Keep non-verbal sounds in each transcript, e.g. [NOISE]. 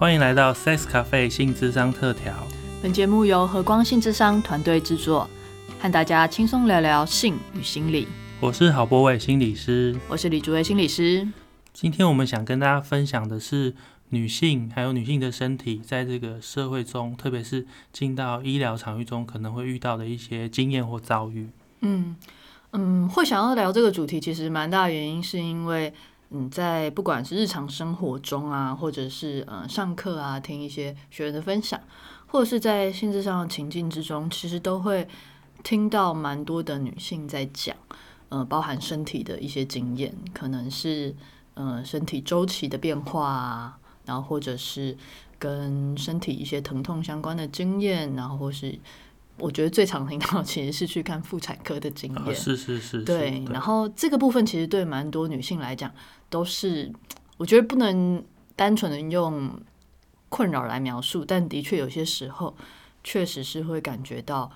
欢迎来到 Sex Cafe 性智商特调。本节目由和光性智商团队制作，和大家轻松聊聊性与心理。我是郝博伟心理师，我是李竹伟心理师。今天我们想跟大家分享的是女性还有女性的身体在这个社会中，特别是进到医疗场域中可能会遇到的一些经验或遭遇。嗯嗯，会想要聊这个主题，其实蛮大原因是因为。嗯，在不管是日常生活中啊，或者是呃上课啊，听一些学员的分享，或者是在性质上的情境之中，其实都会听到蛮多的女性在讲，呃，包含身体的一些经验，可能是呃身体周期的变化啊，然后或者是跟身体一些疼痛相关的经验，然后或是。我觉得最常听到其实是去看妇产科的经验，是是是，对。然后这个部分其实对蛮多女性来讲都是，我觉得不能单纯的用困扰来描述，但的确有些时候确实是会感觉到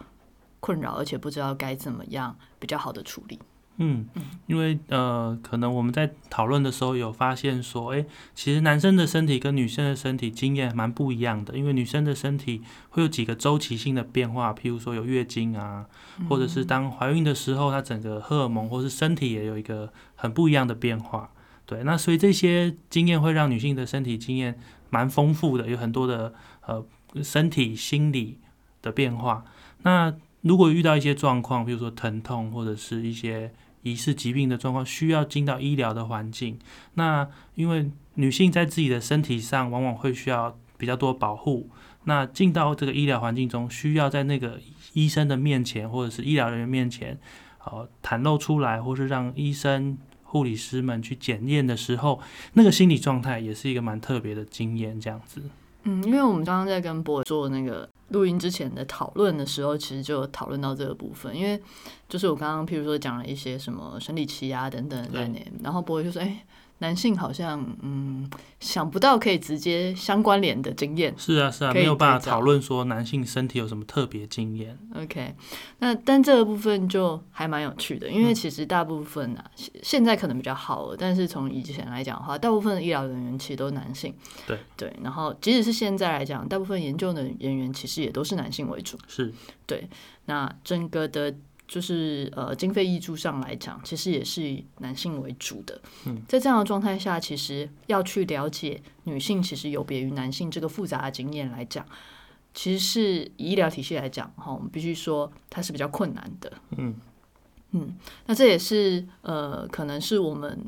困扰，而且不知道该怎么样比较好的处理。嗯，因为呃，可能我们在讨论的时候有发现说，哎，其实男生的身体跟女生的身体经验蛮不一样的。因为女生的身体会有几个周期性的变化，譬如说有月经啊，或者是当怀孕的时候，她整个荷尔蒙或是身体也有一个很不一样的变化。对，那所以这些经验会让女性的身体经验蛮丰富的，有很多的呃身体心理的变化。那如果遇到一些状况，比如说疼痛或者是一些疑似疾病的状况需要进到医疗的环境，那因为女性在自己的身体上往往会需要比较多保护，那进到这个医疗环境中，需要在那个医生的面前或者是医疗人员面前，呃，袒露出来，或是让医生、护理师们去检验的时候，那个心理状态也是一个蛮特别的经验，这样子。嗯，因为我们刚刚在跟博做那个。录音之前的讨论的时候，其实就讨论到这个部分，因为就是我刚刚譬如说讲了一些什么生理期啊等等的概念，然后博就说：“哎。”男性好像嗯想不到可以直接相关联的经验，是啊是啊，没有办法讨论说男性身体有什么特别经验。OK，那但这个部分就还蛮有趣的，因为其实大部分啊现在可能比较好了，但是从以前来讲的话，大部分的医疗人员其实都是男性。对对，然后即使是现在来讲，大部分研究的人员其实也都是男性为主。是对，那整个的。就是呃，经费益助上来讲，其实也是以男性为主的。嗯，在这样的状态下，其实要去了解女性其实有别于男性这个复杂的经验来讲，其实是以医疗体系来讲，哈，我们必须说它是比较困难的。嗯嗯，那这也是呃，可能是我们。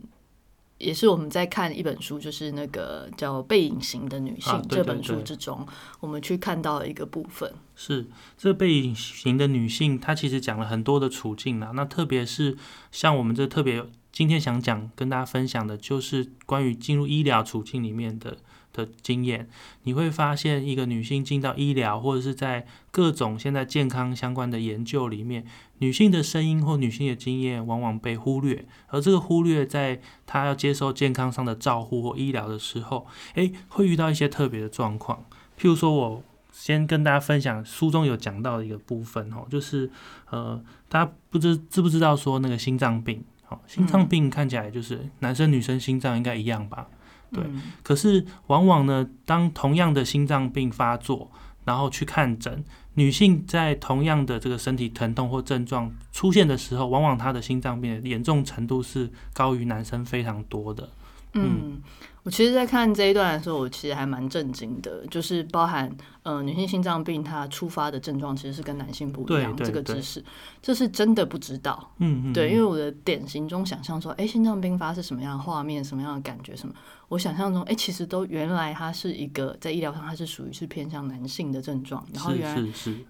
也是我们在看一本书，就是那个叫《背影型的女性》这本书之中，我们去看到一个部分。是这背影型的女性，她其实讲了很多的处境啦。那特别是像我们这特别今天想讲跟大家分享的，就是关于进入医疗处境里面的。的经验，你会发现一个女性进到医疗或者是在各种现在健康相关的研究里面，女性的声音或女性的经验往往被忽略，而这个忽略在她要接受健康上的照护或医疗的时候，诶，会遇到一些特别的状况。譬如说，我先跟大家分享书中有讲到的一个部分哦，就是呃，大家不知知不知道说那个心脏病，好，心脏病看起来就是男生女生心脏应该一样吧？对，可是往往呢，当同样的心脏病发作，然后去看诊，女性在同样的这个身体疼痛或症状出现的时候，往往她的心脏病的严重程度是高于男生非常多的。嗯。我其实，在看这一段的时候，我其实还蛮震惊的，就是包含呃女性心脏病它触发的症状其实是跟男性不一样，这个知识这是真的不知道。嗯嗯，对，因为我的典型中想象说，哎，心脏病发是什么样的画面，什么样的感觉，什么？我想象中，哎，其实都原来它是一个在医疗上它是属于是偏向男性的症状，然后原来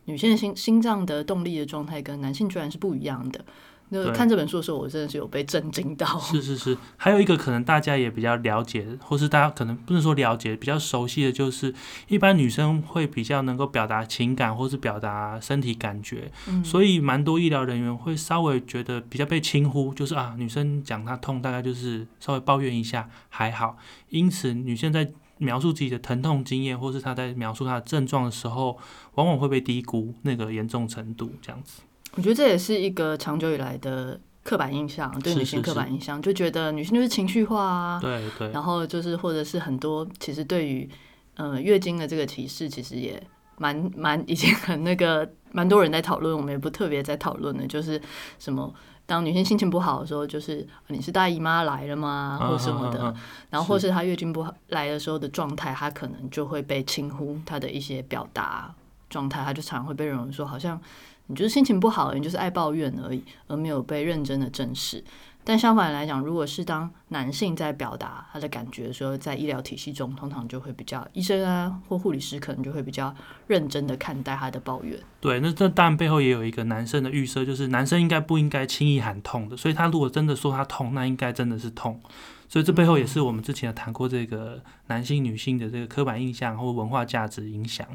女性的心心脏的动力的状态跟男性居然是不一样的。那看这本书的时候，我真的是有被震惊到。是是是，还有一个可能大家也比较了解，或是大家可能不能说了解，比较熟悉的就是，一般女生会比较能够表达情感，或是表达身体感觉，所以蛮多医疗人员会稍微觉得比较被轻忽，就是啊，女生讲她痛，大概就是稍微抱怨一下还好。因此，女性在描述自己的疼痛经验，或是她在描述她的症状的时候，往往会被低估那个严重程度，这样子。我觉得这也是一个长久以来的刻板印象，对女性刻板印象，就觉得女性就是情绪化啊，对对，然后就是或者是很多其实对于呃，月经的这个提示其实也蛮蛮 [LAUGHS] 已经很那个，蛮多人在讨论，我们也不特别在讨论的，就是什么。当女性心情不好的时候，就是你是大姨妈来了吗，或什么的，然后或是。她月经不好来的时候的状态，她可能就会被轻忽她的一些表达状态，她就常常会被认为说，好像你就是心情不好，你就是爱抱怨而已，而没有被认真的正视。但相反来讲，如果是当男性在表达他的感觉的时候，在医疗体系中，通常就会比较医生啊或护理师可能就会比较认真的看待他的抱怨。对，那这当然背后也有一个男生的预设，就是男生应该不应该轻易喊痛的，所以他如果真的说他痛，那应该真的是痛。所以这背后也是我们之前谈过这个男性女性的这个刻板印象或文化价值影响。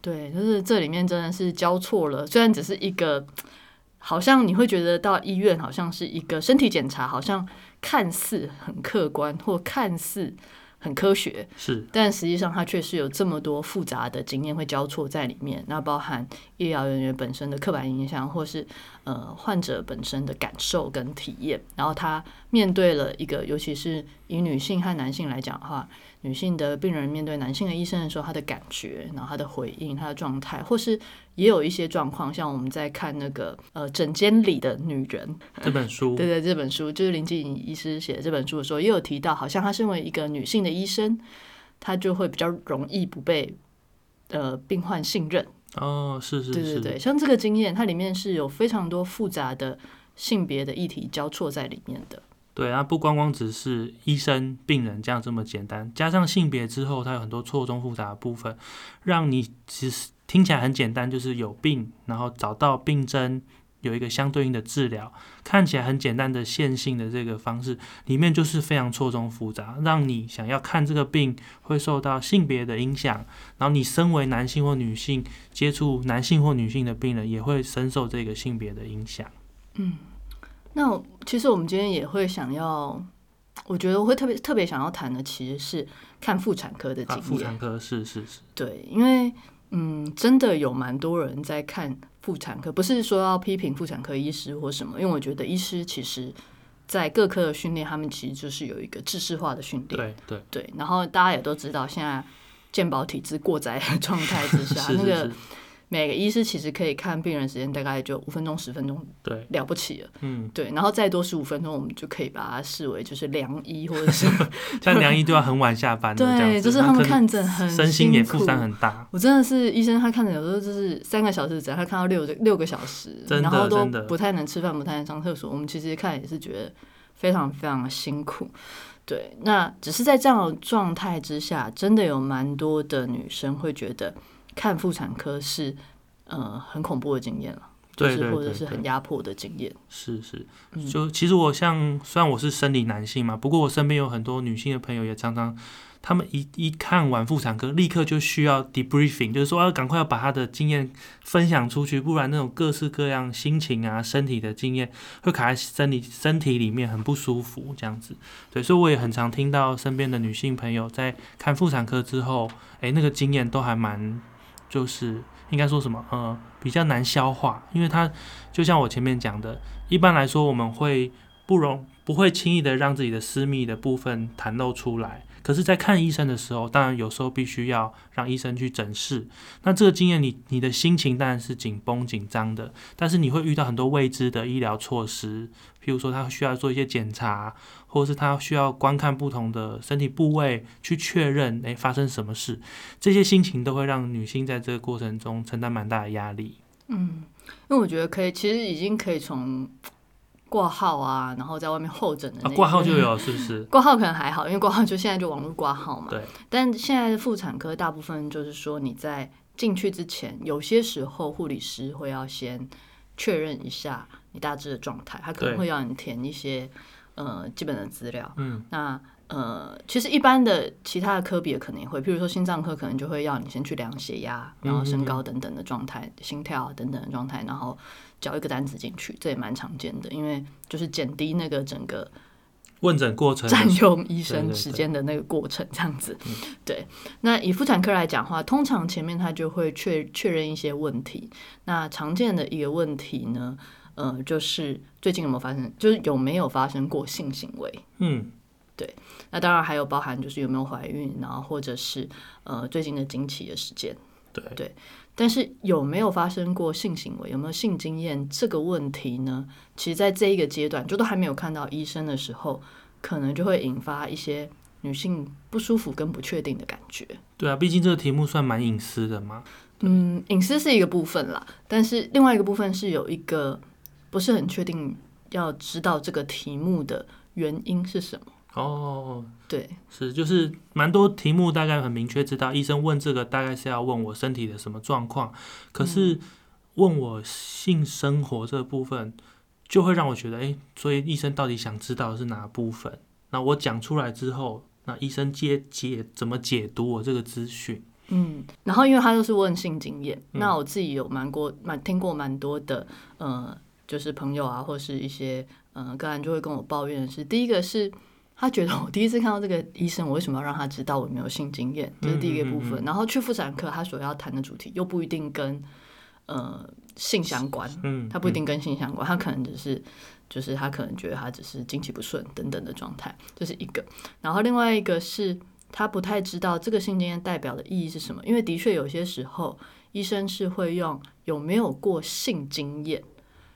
对，就是这里面真的是交错了，虽然只是一个。好像你会觉得到医院好像是一个身体检查，好像看似很客观或看似很科学，是，但实际上它确实有这么多复杂的经验会交错在里面。那包含医疗人员本身的刻板印象，或是呃患者本身的感受跟体验，然后他面对了一个，尤其是以女性和男性来讲的话。女性的病人面对男性的医生的时候，他的感觉，然后他的回应，他的状态，或是也有一些状况，像我们在看那个呃《诊间里的女人》[LAUGHS] 这本书，对对，这本书就是林静怡医师写的这本书的时候，也有提到，好像她身为一个女性的医生，她就会比较容易不被呃病患信任。哦，是是，对对对，像这个经验，它里面是有非常多复杂的性别的议题交错在里面的。对啊，不光光只是医生、病人这样这么简单，加上性别之后，它有很多错综复杂的部分，让你其实听起来很简单，就是有病，然后找到病症，有一个相对应的治疗，看起来很简单的线性的这个方式，里面就是非常错综复杂，让你想要看这个病会受到性别的影响，然后你身为男性或女性接触男性或女性的病人，也会深受这个性别的影响。嗯。那其实我们今天也会想要，我觉得我会特别特别想要谈的，其实是看妇产科的经验。妇产科是是是，对，因为嗯，真的有蛮多人在看妇产科，不是说要批评妇产科医师或什么，因为我觉得医师其实，在各科的训练，他们其实就是有一个知识化的训练。对对对，然后大家也都知道，现在健保体制过载的状态之下，[LAUGHS] 那个。每个医师其实可以看病人时间大概就五分钟十分钟，对，了不起了，嗯，对，然后再多十五分钟，我们就可以把它视为就是良医或者是 [LAUGHS] [LAUGHS] 像良医都要很晚下班，对，就是他们看诊很身心也负担很大。我真的是医生，他看诊有时候就是三个小时只要，他看到六六个小时，然后都不太能吃饭，不太能上厕所。我们其实看也是觉得非常非常的辛苦。对，那只是在这样的状态之下，真的有蛮多的女生会觉得。看妇产科是呃很恐怖的经验了，就是或者是很压迫的经验。是是，就其实我像虽然我是生理男性嘛，不过我身边有很多女性的朋友也常常，他们一一看完妇产科，立刻就需要 debriefing，就是说要赶快要把他的经验分享出去，不然那种各式各样心情啊、身体的经验会卡在身体身体里面，很不舒服这样子。对，所以我也很常听到身边的女性朋友在看妇产科之后，哎，那个经验都还蛮。就是应该说什么，呃，比较难消化，因为它就像我前面讲的，一般来说我们会不容不会轻易的让自己的私密的部分袒露出来。可是，在看医生的时候，当然有时候必须要让医生去诊视。那这个经验，你你的心情当然是紧绷紧张的，但是你会遇到很多未知的医疗措施，譬如说他需要做一些检查，或者是他需要观看不同的身体部位去确认，诶发生什么事，这些心情都会让女性在这个过程中承担蛮大的压力。嗯，因为我觉得可以，其实已经可以从。挂号啊，然后在外面候诊的那挂号就有，是不是？[LAUGHS] 挂号可能还好，因为挂号就现在就网络挂号嘛。对。但现在的妇产科大部分就是说你在进去之前，有些时候护理师会要先确认一下你大致的状态，他可能会要你填一些呃基本的资料。嗯。那呃，其实一般的其他的科别可能也会，譬如说心脏科可能就会要你先去量血压，然后身高等等的状态，心跳等等的状态，然后。交一个单子进去，这也蛮常见的，因为就是减低那个整个问诊过程占用医生时间的那个过程，这样子。对，那以妇产科来讲话，通常前面他就会确确认一些问题。那常见的一个问题呢，呃，就是最近有没有发生，就是有没有发生过性行为？嗯，对，那当然还有包含就是有没有怀孕，然后或者是呃最近的经期的时间。对对，但是有没有发生过性行为，有没有性经验这个问题呢？其实，在这一个阶段，就都还没有看到医生的时候，可能就会引发一些女性不舒服跟不确定的感觉。对啊，毕竟这个题目算蛮隐私的嘛。嗯，隐私是一个部分啦，但是另外一个部分是有一个不是很确定要知道这个题目的原因是什么。哦，对，是，就是蛮多题目大概很明确知道，医生问这个大概是要问我身体的什么状况，可是问我性生活这部分，就会让我觉得，哎，所以医生到底想知道的是哪部分？那我讲出来之后，那医生解解怎么解读我这个资讯？嗯，然后因为他又是问性经验，那我自己有蛮过蛮听过蛮多的，呃，就是朋友啊，或是一些嗯个案就会跟我抱怨的是，第一个是。他觉得我第一次看到这个医生，我为什么要让他知道我没有性经验？[LAUGHS] 这是第一个部分。然后去妇产科，他所要谈的主题又不一定跟呃性相关，嗯，他不一定跟性相关，他可能只是就是他可能觉得他只是经期不顺等等的状态，这是一个。然后另外一个是他不太知道这个性经验代表的意义是什么，因为的确有些时候医生是会用有没有过性经验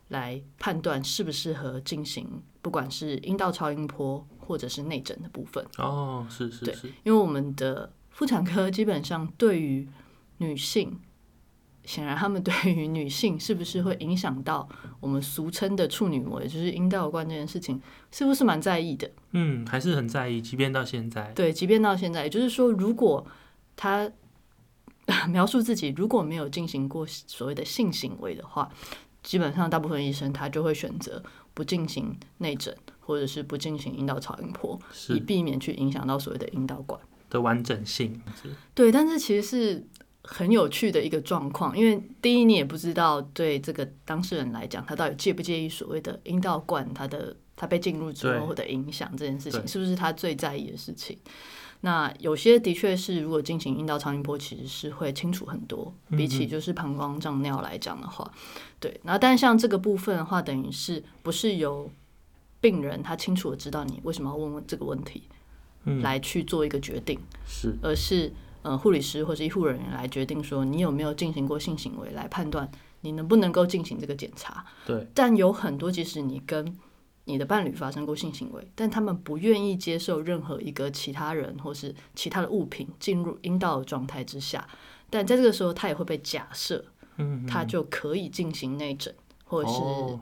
来判断适不适合进行，不管是阴道超音波。或者是内诊的部分哦，是是是，因为我们的妇产科基本上对于女性，显然他们对于女性是不是会影响到我们俗称的处女膜，也就是阴道冠这件事情，是不是蛮在意的？嗯，还是很在意，即便到现在。对，即便到现在，也就是说，如果他 [LAUGHS] 描述自己如果没有进行过所谓的性行为的话，基本上大部分医生他就会选择不进行内诊。或者是不进行阴道超音波，以避免去影响到所谓的阴道管的完整性。对，但是其实是很有趣的一个状况，因为第一，你也不知道对这个当事人来讲，他到底介不介意所谓的阴道管，他的他被进入之后的影响这件事情，是不是他最在意的事情？那有些的确是，如果进行阴道超音波，其实是会清楚很多，比起就是膀胱胀尿来讲的话，对。然后，但像这个部分的话，等于是不是由病人他清楚的知道你为什么要问问这个问题，来去做一个决定，是，而是呃护理师或是医护人员来决定说你有没有进行过性行为，来判断你能不能够进行这个检查。对，但有很多即使你跟你的伴侣发生过性行为，但他们不愿意接受任何一个其他人或是其他的物品进入阴道的状态之下，但在这个时候他也会被假设，嗯，他就可以进行内诊或者是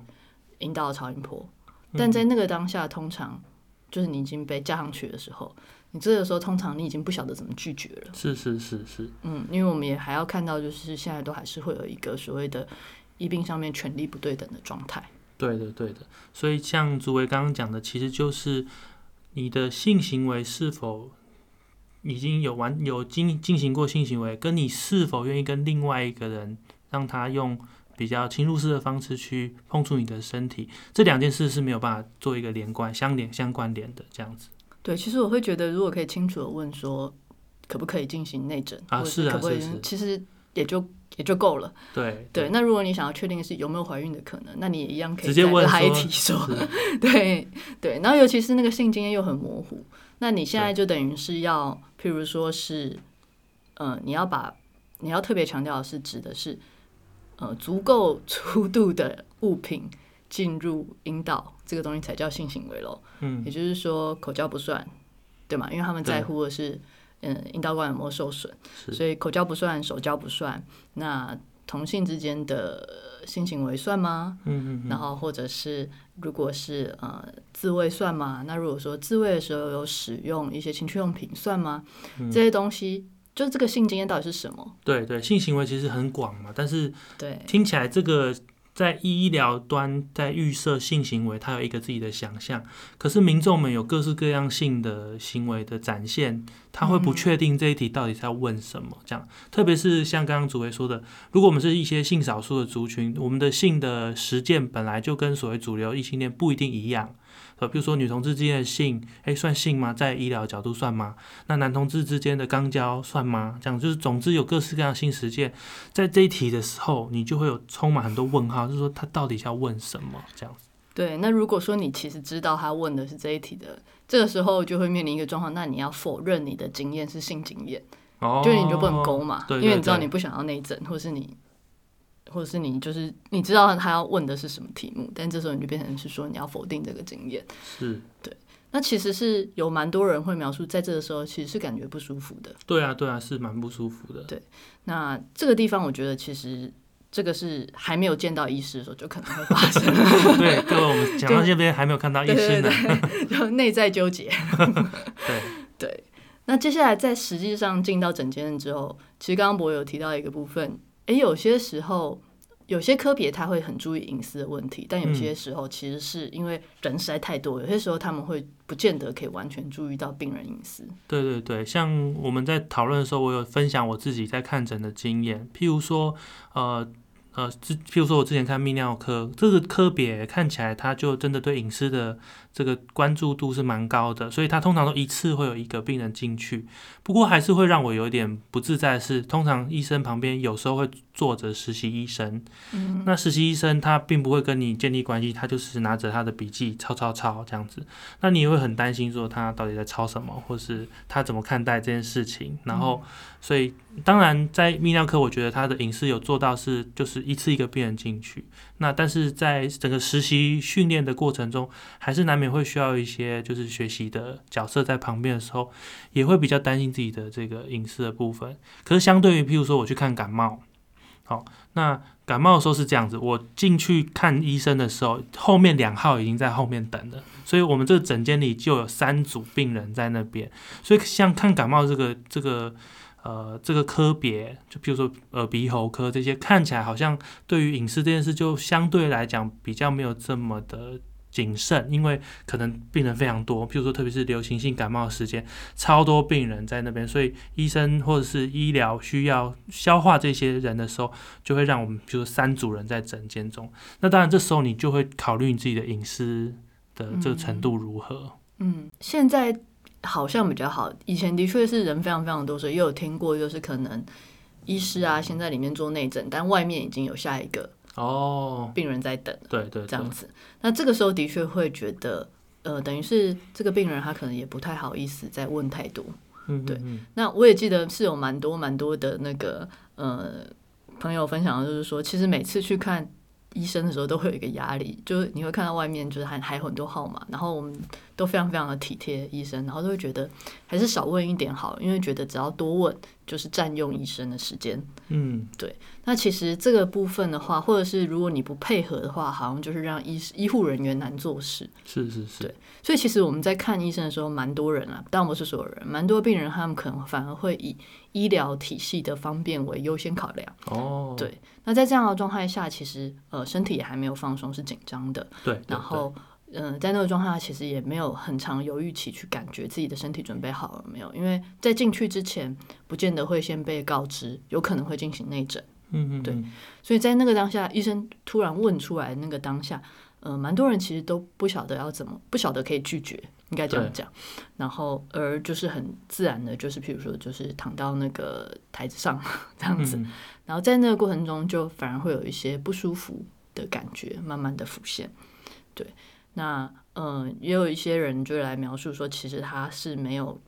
阴道超音波。但在那个当下，通常就是你已经被加上去的时候，你这个时候通常你已经不晓得怎么拒绝了。是是是是，嗯，因为我们也还要看到，就是现在都还是会有一个所谓的医病上面权力不对等的状态。对的对的，所以像朱伟刚刚讲的，其实就是你的性行为是否已经有完有进进行过性行为，跟你是否愿意跟另外一个人让他用。比较侵入式的方式去碰触你的身体，这两件事是没有办法做一个连贯、相连、相关联的这样子。对，其实我会觉得，如果可以清楚的问说，可不可以进行内诊啊？是啊，其实也就也就够了。对对，那如果你想要确定是有没有怀孕的可能，那你也一样可以直接问他一提说，[LAUGHS] 对对。然后尤其是那个性经验又很模糊，那你现在就等于是要，譬如说是，嗯，你要把你要特别强调的是指的是。呃，足够粗度的物品进入阴道，这个东西才叫性行为喽。嗯，也就是说，口交不算，对吗？因为他们在乎的是，嗯，阴道管有没有受损，所以口交不算，手交不算。那同性之间的性行为算吗？嗯嗯。然后或者是，如果是呃自慰算吗？那如果说自慰的时候有使用一些情趣用品算吗？这些东西。就是这个性经验到底是什么？对对，性行为其实很广嘛，但是对听起来这个在医疗端在预设性行为，它有一个自己的想象。可是民众们有各式各样性的行为的展现，他会不确定这一题到底在问什么。这样，特别是像刚刚主委说的，如果我们是一些性少数的族群，我们的性的实践本来就跟所谓主流异性恋不一定一样。呃，比如说女同志之间的性，哎，算性吗？在医疗角度算吗？那男同志之间的肛交算吗？这样就是，总之有各式各样性实践，在这一题的时候，你就会有充满很多问号，就是说他到底要问什么这样子。对，那如果说你其实知道他问的是这一题的，这个时候就会面临一个状况，那你要否认你的经验是性经验，哦，就是你就不能勾嘛，对因为你知道你不想要内诊，或是你，或者是你就是你知道他要问的是什么题目，但这时候你就变成是说你要否定这个经验。是对，那其实是有蛮多人会描述，在这个时候其实是感觉不舒服的。对啊，对啊，是蛮不舒服的。对那这个地方，我觉得其实这个是还没有见到医师的时候就可能会发生，[LAUGHS] 对，各位，我们讲到这边还没有看到医对师对呢。对，就内在纠结。对，对，那接下来在实际上进到诊间之后，其实刚刚博有提到一个部分，诶，有些时候有些科别他会很注意隐私的问题，但有些时候其实是因为人实在太多，有些时候他们会不见得可以完全注意到病人隐私。对对对，像我们在讨论的时候，我有分享我自己在看诊的经验，譬如说，呃呃，之譬如说我之前看泌尿科这个科别，看起来他就真的对隐私的这个关注度是蛮高的，所以他通常都一次会有一个病人进去。不过还是会让我有点不自在的是，通常医生旁边有时候会坐着实习医生，嗯，那实习医生他并不会跟你建立关系，他就是拿着他的笔记抄抄抄这样子。那你也会很担心说他到底在抄什么，或是他怎么看待这件事情。然后，所以当然在泌尿科，我觉得他的隐私有做到是就是一次一个病人进去。那但是在整个实习训练的过程中，还是难免会需要一些就是学习的角色在旁边的时候，也会比较担心自己的这个隐私的部分。可是相对于譬如说我去看感冒，好，那感冒的时候是这样子，我进去看医生的时候，后面两号已经在后面等了，所以我们这个诊间里就有三组病人在那边，所以像看感冒这个这个呃这个科别，就比如说耳鼻喉科这些，看起来好像对于隐私这件事就相对来讲比较没有这么的。谨慎，因为可能病人非常多，譬如说特别是流行性感冒的时间，超多病人在那边，所以医生或者是医疗需要消化这些人的时候，就会让我们，比如说三组人在诊间中。那当然，这时候你就会考虑你自己的隐私的这个程度如何。嗯，现在好像比较好，以前的确是人非常非常多，所以也有听过，就是可能医师啊，先在里面做内诊，但外面已经有下一个哦，病人在等，对对对这样，子。那这个时候的确会觉得，呃，等于是这个病人他可能也不太好意思再问太多。嗯，对嗯，那我也记得是有蛮多蛮多的那个呃朋友分享的，就是说，其实每次去看医生的时候都会有一个压力，就是你会看到外面就是还还有很多号码，然后我们都非常非常的体贴医生，然后都会觉得还是少问一点好，因为觉得只要多问就是占用医生的时间。嗯，对那其实这个部分的话，或者是如果你不配合的话，好像就是让医医护人员难做事。是是是，对所以其实我们在看医生的时候，蛮多人啊，当然不是所有人，蛮多病人他们可能反而会以医疗体系的方便为优先考量。哦，对那在这样的状态下，其实呃身体也还没有放松，是紧张的。对，对然后嗯、呃在那个状态下，其实也没有很长犹豫期去感觉自己的身体准备好了没有，因为在进去之前，不见得会先被告知有可能会进行内诊。对嗯嗯，对嗯所以在那个当下，医生突然问出来那个当下，呃，蛮多人其实都不晓得要怎么，不晓得可以拒绝，应该这样讲。然后而就是很自然的，就是譬如说，就是躺到那个台子上这样子，嗯然后在那个过程中，就反而会有一些不舒服的感觉慢慢的浮现。对，那嗯、呃也有一些人就来描述说，其实他是没有。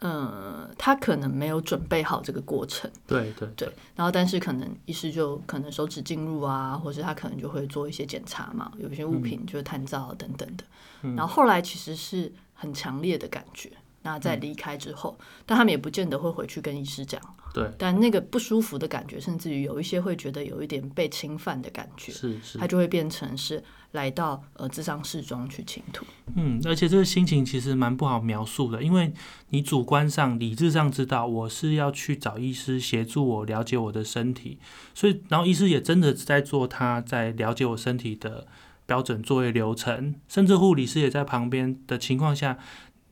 嗯，他可能没有准备好这个过程，对对对，然后但是可能医师就可能手指进入啊，或是他可能就会做一些检查嘛，有一些物品就是探照等等的。嗯然后后来其实是很强烈的感觉。那在离开之后，但他们也不见得会回去跟医师讲，对，但那个不舒服的感觉，甚至于有一些会觉得有一点被侵犯的感觉，是是他，就会变成是来到呃智商室中去倾吐。嗯，而且这个心情其实蛮不好描述的，因为你主观上、理智上知道我是要去找医师协助我了解我的身体，所以然后医师也真的在做他在了解我身体的标准作业流程，甚至护理师也在旁边的情况下，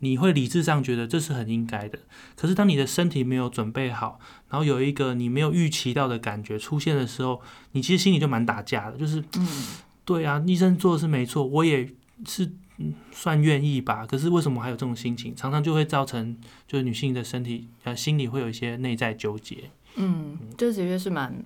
你会理智上觉得这是很应该的。可是当你的身体没有准备好，然后有一个你没有预期到的感觉出现的时候，你其实心里就蛮打架的，就是嗯，对啊，医生做的是没错，我也是嗯算愿意吧。可是为什么还有这种心情？常常就会造成就是女性的身体呃心里会有一些内在纠结。嗯，这的确是蛮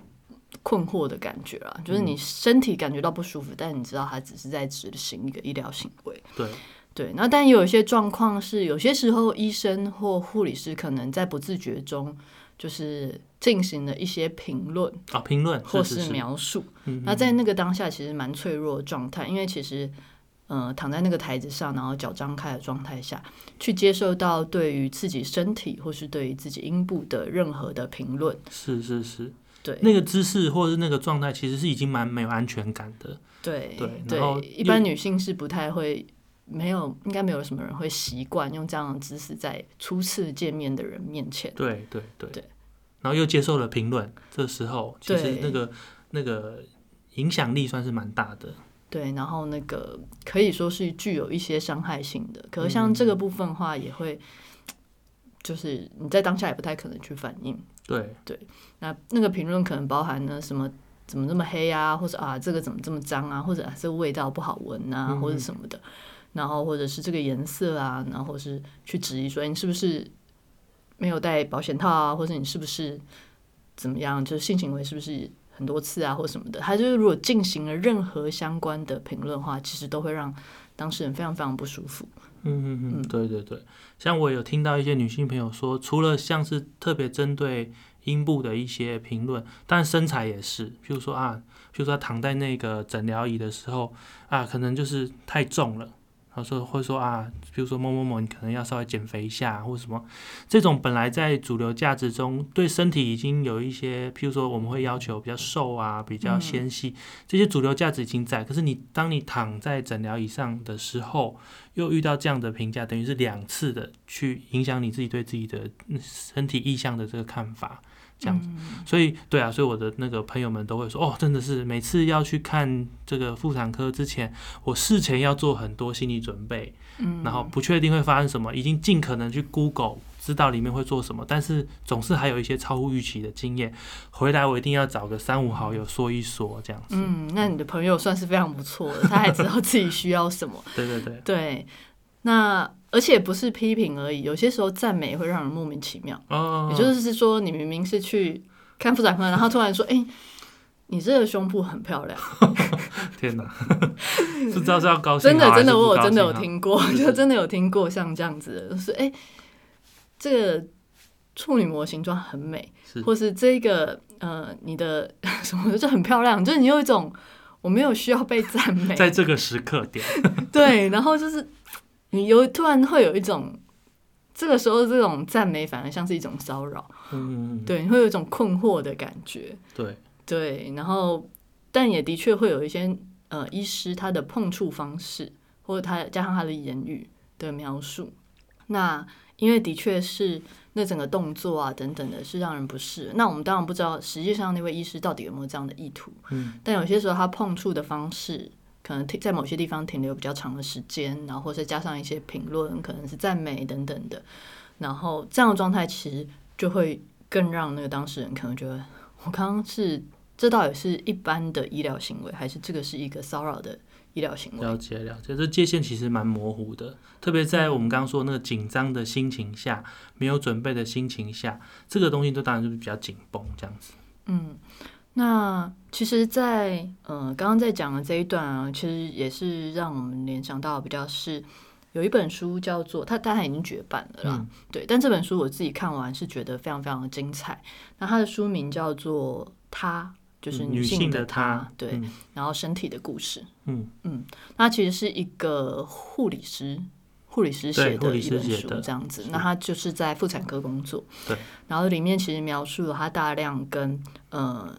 困惑的感觉啊，就是你身体感觉到不舒服，但你知道它只是在执行一个医疗行为。对对，那但有一些状况是，有些时候医生或护理师可能在不自觉中，就是进行了一些评论啊，评论或是是描述。嗯那在那个当下，其实蛮脆弱的状态，因为其实，呃，躺在那个台子上，然后脚张开的状态下去接受到对于自己身体或是对于自己阴部的任何的评论，是是是，对那个姿势或者是那个状态，其实是已经蛮没有安全感的。对对对一般女性是不太会。没有，应该没有什么人会习惯用这样的姿势在初次见面的人面前。对对对对然后又接受了评论，这时候其实那个那个影响力算是蛮大的。对，然后那个可以说是具有一些伤害性的，可是像这个部分的话，也会，就是你在当下也不太可能去反应。对对那那个评论可能包含呢什么怎么这么黑啊，或者啊这个怎么这么脏啊，或者啊这个味道不好闻啊，嗯或者什么的，然后或者是这个颜色啊，然后是去质疑说哎你是不是没有戴保险套啊，或者你是不是怎么样，就是性行为是不是很多次啊，或什么的，他就是如果进行了任何相关的评论的话，其实都会让当事人非常非常不舒服。嗯嗯嗯，对对对，像我有听到一些女性朋友说，除了像是特别针对阴部的一些评论，但身材也是，譬如说啊，譬如说她躺在那个诊疗椅的时候啊，可能就是太重了。然后说会说啊，比如说某某某，你可能要稍微减肥一下，或什么，这种本来在主流价值中对身体已经有一些，譬如说我们会要求比较瘦啊，比较纤细，这些主流价值已经在。可是你当你躺在诊疗椅上的时候，又遇到这样的评价，等于是两次的去影响你自己对自己的身体意向的这个看法，这样子。所以，对啊，所以我的那个朋友们都会说，哦，真的是每次要去看这个妇产科之前，我事前要做很多心理准备，嗯，然后不确定会发生什么，已经尽可能去 Google 知道里面会做什么，但是总是还有一些超乎预期的经验，回来我一定要找个三五好友说一说，这样子。嗯，那你的朋友算是非常不错的，他还知道自己需要什么。[LAUGHS] 对对对，对，那而且不是批评而已，有些时候赞美会让人莫名其妙。哦，也就是说，你明明是去看妇产科，然后突然说：“哎、你这个胸部很漂亮。[LAUGHS] 天哪，不知道是要高”兴真的，好真的，我有真的有听过，[LAUGHS] 就真的有听过像这样子的，就是哎、这个处女膜形状很美，是。或是这个呃，你的 [LAUGHS] 什么就很漂亮，就是你有一种我没有需要被赞美，在这个时刻点，对，然后就是你有突然会有一种，这个时候这种赞美反而像是一种骚扰，嗯，对，你会有一种困惑的感觉，对，对，然后但也的确会有一些呃医师他的碰触方式，或者他加上他的言语的描述，那因为的确是那整个动作啊等等的是让人不适，那我们当然不知道实际上那位医师到底有没有这样的意图，嗯，但有些时候他碰触的方式。可能停在某些地方停留比较长的时间，然后或是加上一些评论，可能是赞美等等的，然后这样的状态其实就会更让那个当事人可能觉得，我刚刚是这到底是一般的医疗行为，还是这个是一个骚扰的医疗行为？了解了解，这界限其实蛮模糊的，特别在我们刚刚说那个紧张的心情下，没有准备的心情下，这个东西都当然就是比较紧绷这样子。嗯，那其实在，呃刚刚在讲的这一段啊，其实也是让我们联想到比较是有一本书叫做它，当然已经绝版了啦，嗯对，但这本书我自己看完是觉得非常非常的精彩。那它的书名叫做《她》，就是嗯女性性的她她，对，嗯然后身体的故事，嗯嗯，它其实是一个护理师。护理师写的一本书，这样子。那他就是在妇产科工作，对。然后里面其实描述了他大量跟呃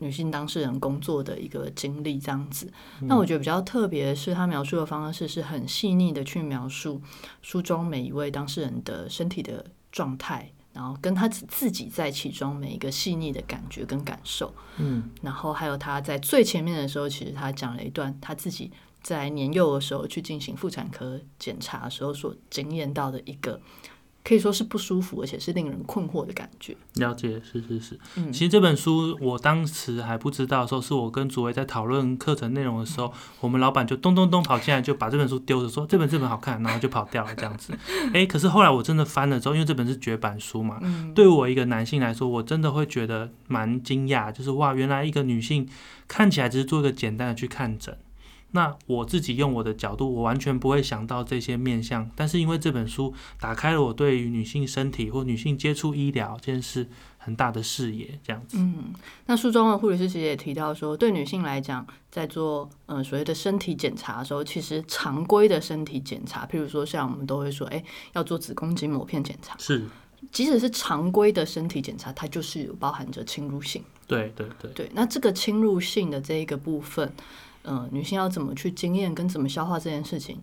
女性当事人工作的一个经历，这样子。那我觉得比较特别的是，他描述的方式是很细腻的去描述书中每一位当事人的身体的状态，然后跟他自自己在其中每一个细腻的感觉跟感受。嗯然后还有他在最前面的时候，其实他讲了一段他自己在年幼的时候去进行妇产科检查的时候所经验到的一个可以说是不舒服，而且是令人困惑的感觉。了解，是是是。嗯其实这本书我当时还不知道的时候，是我跟主委在讨论课程内容的时候，我们老板就咚咚咚跑进来，就把这本书丢着说这本这本好看，然后就跑掉了这样子。[LAUGHS] 诶，可是后来我真的翻了之后，因为这本是绝版书嘛，嗯对我一个男性来说，我真的会觉得蛮惊讶，就是哇，原来一个女性看起来只是做一个简单的去看诊。那我自己用我的角度，我完全不会想到这些面向，但是因为这本书打开了我对于女性身体或女性接触医疗这件事很大的视野，这样子。嗯，那书中的护理师其实也提到说，对女性来讲，在做呃所谓的身体检查的时候，其实常规的身体检查，譬如说像我们都会说，哎、要做子宫颈抹片检查，是，即使是常规的身体检查，它就是有包含着侵入性。对对对，对，那这个侵入性的这一个部分，呃，女性要怎么去经验跟怎么消化这件事情，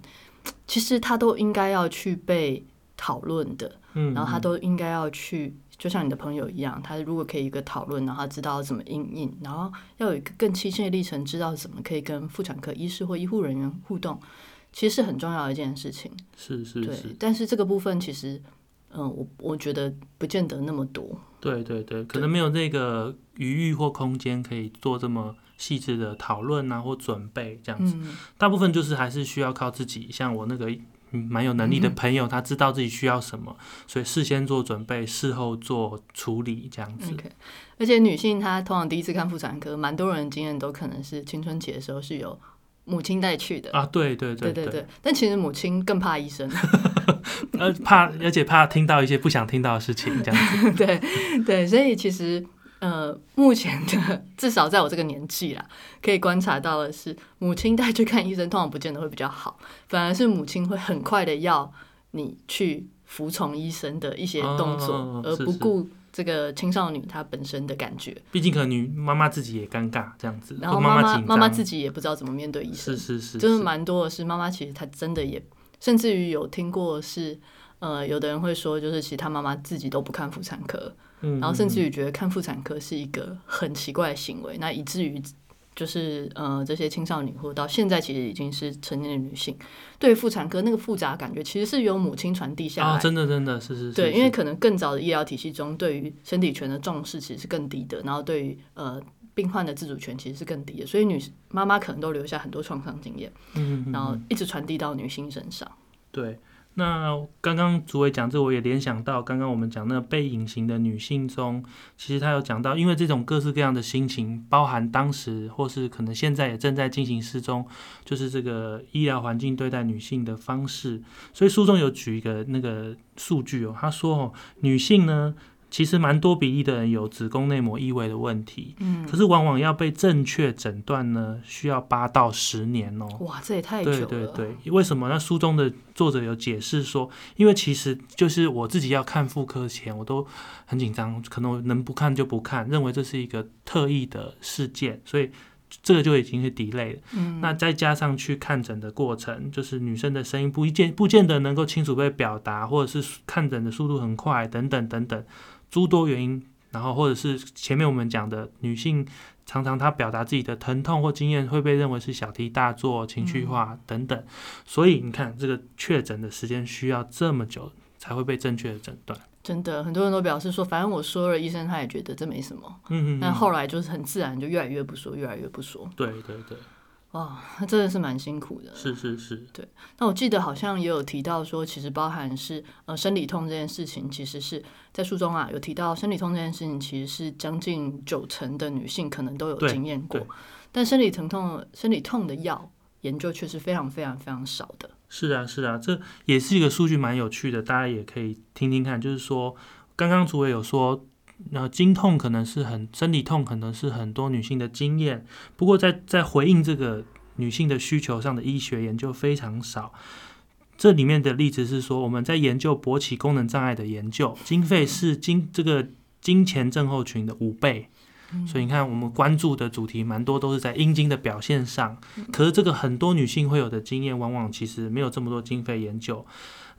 其实它都应该要去被讨论的，嗯，然后她都应该要去，就像你的朋友一样，她如果可以一个讨论，然后她知道怎么应应，然后要有一个更清晰的历程，知道怎么可以跟妇产科医师或医护人员互动，其实是很重要的一件事情。是是对是，，但是这个部分其实，嗯、我我觉得不见得那么多。对对对，可能没有那个余裕或空间可以做这么细致的讨论啊或准备这样子。嗯，大部分就是还是需要靠自己，像我那个嗯蛮有能力的朋友，他知道自己需要什么，所以事先做准备，事后做处理这样子。而且女性她通常第一次看妇产科，蛮多人经验都可能是青春期的时候是有母亲带去的。啊，对对对对对对，但其实母亲更怕医生，[LAUGHS] 呃，怕而且怕听到一些不想听到的事情，这样子。[LAUGHS] 对对，所以其实呃，目前的至少在我这个年纪啦，可以观察到的是，母亲带去看医生，通常不见得会比较好，反而是母亲会很快的要你去服从医生的一些动作，而哦是是不顾这个青少女她本身的感觉，毕竟可能女妈妈自己也尴尬这样子，然后妈妈妈妈自己也不知道怎么面对医生。是，是是，就是是。蛮多的是妈妈其实她真的也，甚至于有听过是。呃，有的人会说，就是其实他妈妈自己都不看妇产科，嗯，然后甚至于于觉得看妇产科是一个很奇怪的行为，那以至于就是呃这些青少年或到现在其实已经是成年的女性，对于妇产科那个复杂感觉其实是由母亲传递下来。啊，真的真的是是是，对，因为可能更早的医疗体系中，对于身体权的重视其实是更低的，然后对于呃病患的自主权其实是更低的，所以女妈妈可能都留下很多创伤经验，嗯然后一直传递到女性身上。对，那刚刚主委讲这，我也联想到刚刚我们讲那个被隐形的女性中，其实他有讲到，因为这种各式各样的心情，包含当时或是可能现在也正在进行失踪，就是这个医疗环境对待女性的方式。所以书中有举一个那个数据哦，他说哦，女性呢。其实蛮多比例的人有子宫内膜异位的问题，嗯，可是往往要被正确诊断呢，需要八到十年哦。哇，这也太久了。对对对，为什么？那书中的作者有解释说，因为其实就是我自己要看妇科前，我都很紧张，可能我能不看就不看，认为这是一个特异的事件，所以这个就已经是 delay 了。嗯，那再加上去看诊的过程，就是女生的声音不一见不见得能够清楚被表达，或者是看诊的速度很快，等等等等，诸多原因。然后或者是前面我们讲的女性，常常她表达自己的疼痛或经验会被认为是小题大做、情绪化等等，所以你看这个确诊的时间需要这么久才会被正确的诊断。真的很多人都表示说，反正我说了，医生他也觉得这没什么。嗯嗯嗯，但后来就是很自然，就越来越不说，越来越不说。对对对，哇，那真的是蛮辛苦的。是是是，对那我记得好像也有提到说，其实包含是呃生理痛这件事情，其实是在书中啊有提到生理痛这件事情，其实是将近九成的女性可能都有经验过，但生理疼痛、生理痛的药研究却是非常非常非常少的。是啊，是啊，这也是一个数据蛮有趣的，大家也可以听听看。就是说，刚刚主委有说，呃，经痛可能是很生理痛，可能是很多女性的经验。不过在在回应这个女性的需求上的医学研究非常少。这里面的例子是说，我们在研究勃起功能障碍的研究，经费是经这个金钱症候群的五倍。所以你看，我们关注的主题蛮多都是在阴茎的表现上，可是这个很多女性会有的经验，往往其实没有这么多经费研究。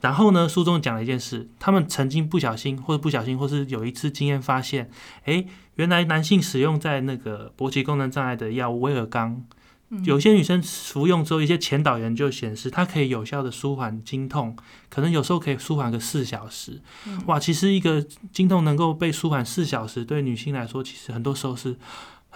然后呢，书中讲了一件事，他们曾经不小心，或者不小心，或是有一次经验发现，诶，原来男性使用在那个勃起功能障碍的药物威尔刚，有些女生服用之后，一些前导研究显示，它可以有效的舒缓经痛，可能有时候可以舒缓个四小时。哇，其实一个经痛能够被舒缓四小时，对女性来说，其实很多时候是。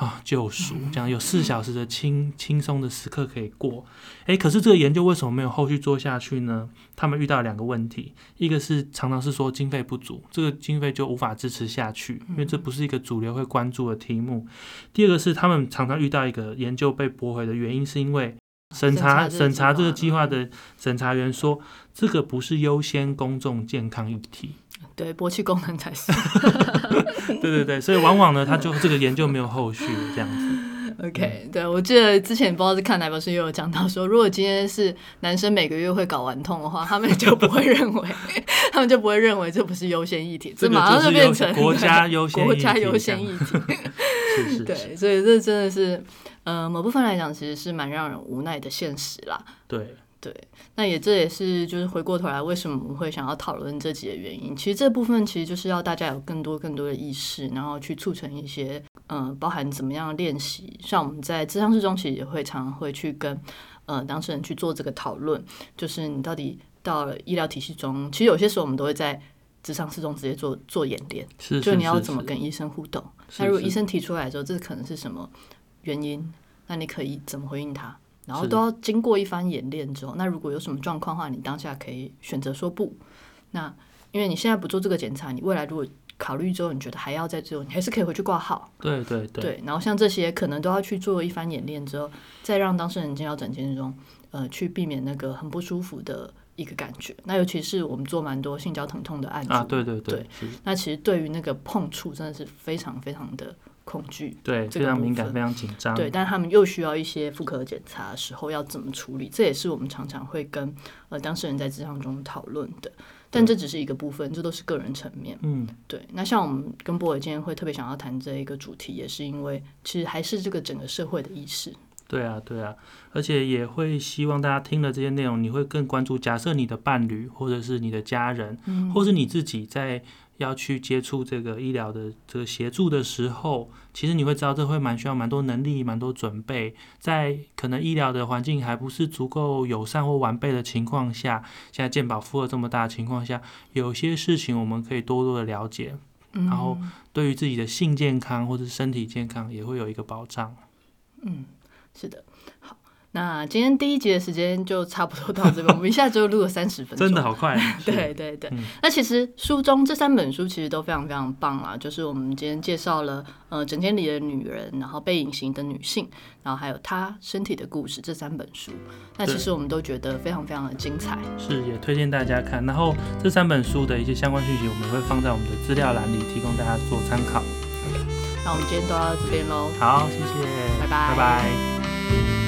啊，救赎这样有四小时的轻轻松的时刻可以过，诶，可是这个研究为什么没有后续做下去呢？他们遇到两个问题，一个是常常是说经费不足，这个经费就无法支持下去，因为这不是一个主流会关注的题目。第二个是他们常常遇到一个研究被驳回的原因，是因为审查审查这个计划的审查员说，这个不是优先公众健康议题。对，勃起功能才是。[LAUGHS] 对对对，所以往往呢，他就这个研究没有后续这样子。[LAUGHS] OK，对我记得之前不知道是看哪本书，又有讲到说，如果今天是男生每个月会搞完痛的话，他们就不会认为，他们就不会认为这不是优先议题，这马上就变成国家优先国家优先议题。[LAUGHS] 是是。对，所以这真的是，呃，某部分来讲，其实是蛮让人无奈的现实啦。对。对，那也这也是就是回过头来，为什么我们会想要讨论这几个原因？其实这部分其实就是要大家有更多更多的意识，然后去促成一些嗯，包含怎么样练习。像我们在智商室中，其实也会常常会去跟呃当事人去做这个讨论，就是你到底到了医疗体系中，其实有些时候我们都会在智商室中直接做做演练，是就你要怎么跟医生互动。那如果医生提出来之后，这可能是什么原因？那你可以怎么回应他？然后都要经过一番演练之后，那如果有什么状况的话，你当下可以选择说不。那因为你现在不做这个检查，你未来如果考虑之后，你觉得还要再做，你还是可以回去挂号。对对对。对，然后像这些可能都要去做一番演练之后，再让当事人进到诊间中，呃，去避免那个很不舒服的一个感觉。那尤其是我们做蛮多性交疼痛的案子啊，对对对。那其实对于那个碰触，真的是非常非常的。恐惧，对，非常敏感，非常紧张，对，但他们又需要一些妇科检查的时候要怎么处理，这也是我们常常会跟呃当事人在职场中讨论的。但这只是一个部分，这都是个人层面。嗯，对。那像我们跟波尔今天会特别想要谈这一个主题，也是因为其实还是这个整个社会的意识。对啊，对啊，而且也会希望大家听了这些内容，你会更关注。假设你的伴侣，或者是你的家人，或是你自己在。要去接触这个医疗的这个协助的时候，其实你会知道，这会蛮需要蛮多能力、蛮多准备。在可能医疗的环境还不是足够友善或完备的情况下，现在健保负荷这么大的情况下，有些事情我们可以多多的了解，然后对于自己的性健康或者身体健康也会有一个保障。嗯，是的，好。那今天第一集的时间就差不多到这边，我们一下就录了三十分钟，真的好快。[LAUGHS] 对对对，那其实书中这三本书其实都非常非常棒啊，就是我们今天介绍了呃整间里的女人，然后被隐形的女性，然后还有她身体的故事这三本书，那其实我们都觉得非常非常的精彩，是也推荐大家看。然后这三本书的一些相关讯息，我们会放在我们的资料栏里，提供大家做参考。那我们今天都到这边喽，好，谢谢，拜拜，拜拜。